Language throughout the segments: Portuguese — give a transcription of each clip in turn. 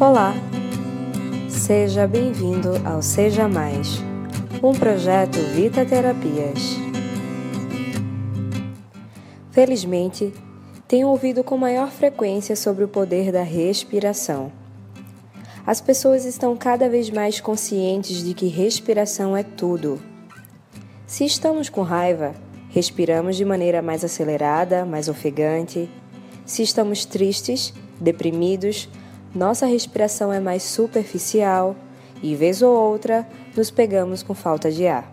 Olá! Seja bem-vindo ao Seja Mais, um projeto Vita Terapias. Felizmente, tenho ouvido com maior frequência sobre o poder da respiração. As pessoas estão cada vez mais conscientes de que respiração é tudo. Se estamos com raiva, respiramos de maneira mais acelerada, mais ofegante. Se estamos tristes, deprimidos, nossa respiração é mais superficial e, vez ou outra, nos pegamos com falta de ar.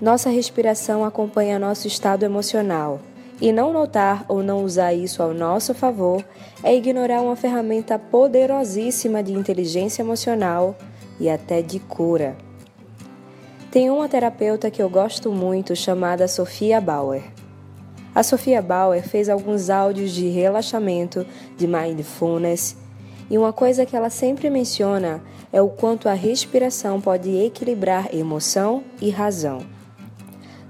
Nossa respiração acompanha nosso estado emocional e não notar ou não usar isso ao nosso favor é ignorar uma ferramenta poderosíssima de inteligência emocional e até de cura. Tem uma terapeuta que eu gosto muito chamada Sofia Bauer. A Sofia Bauer fez alguns áudios de relaxamento, de mindfulness, e uma coisa que ela sempre menciona é o quanto a respiração pode equilibrar emoção e razão.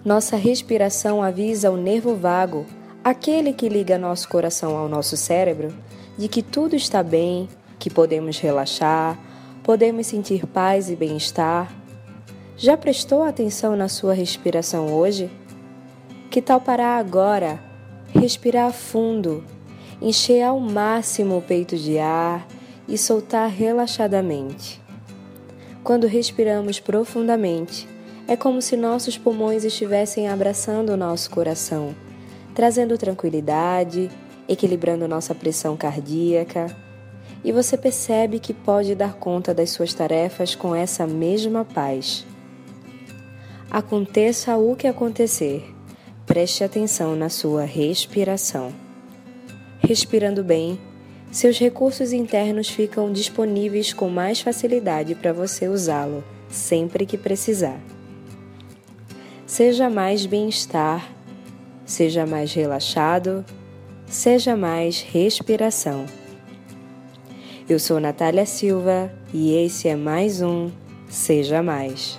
Nossa respiração avisa o nervo vago, aquele que liga nosso coração ao nosso cérebro, de que tudo está bem, que podemos relaxar, podemos sentir paz e bem-estar. Já prestou atenção na sua respiração hoje? Que tal parar agora, respirar fundo, encher ao máximo o peito de ar e soltar relaxadamente? Quando respiramos profundamente, é como se nossos pulmões estivessem abraçando o nosso coração, trazendo tranquilidade, equilibrando nossa pressão cardíaca. E você percebe que pode dar conta das suas tarefas com essa mesma paz. Aconteça o que acontecer, Preste atenção na sua respiração. Respirando bem, seus recursos internos ficam disponíveis com mais facilidade para você usá-lo sempre que precisar. Seja mais bem-estar, seja mais relaxado, seja mais respiração. Eu sou Natália Silva e esse é mais um Seja Mais.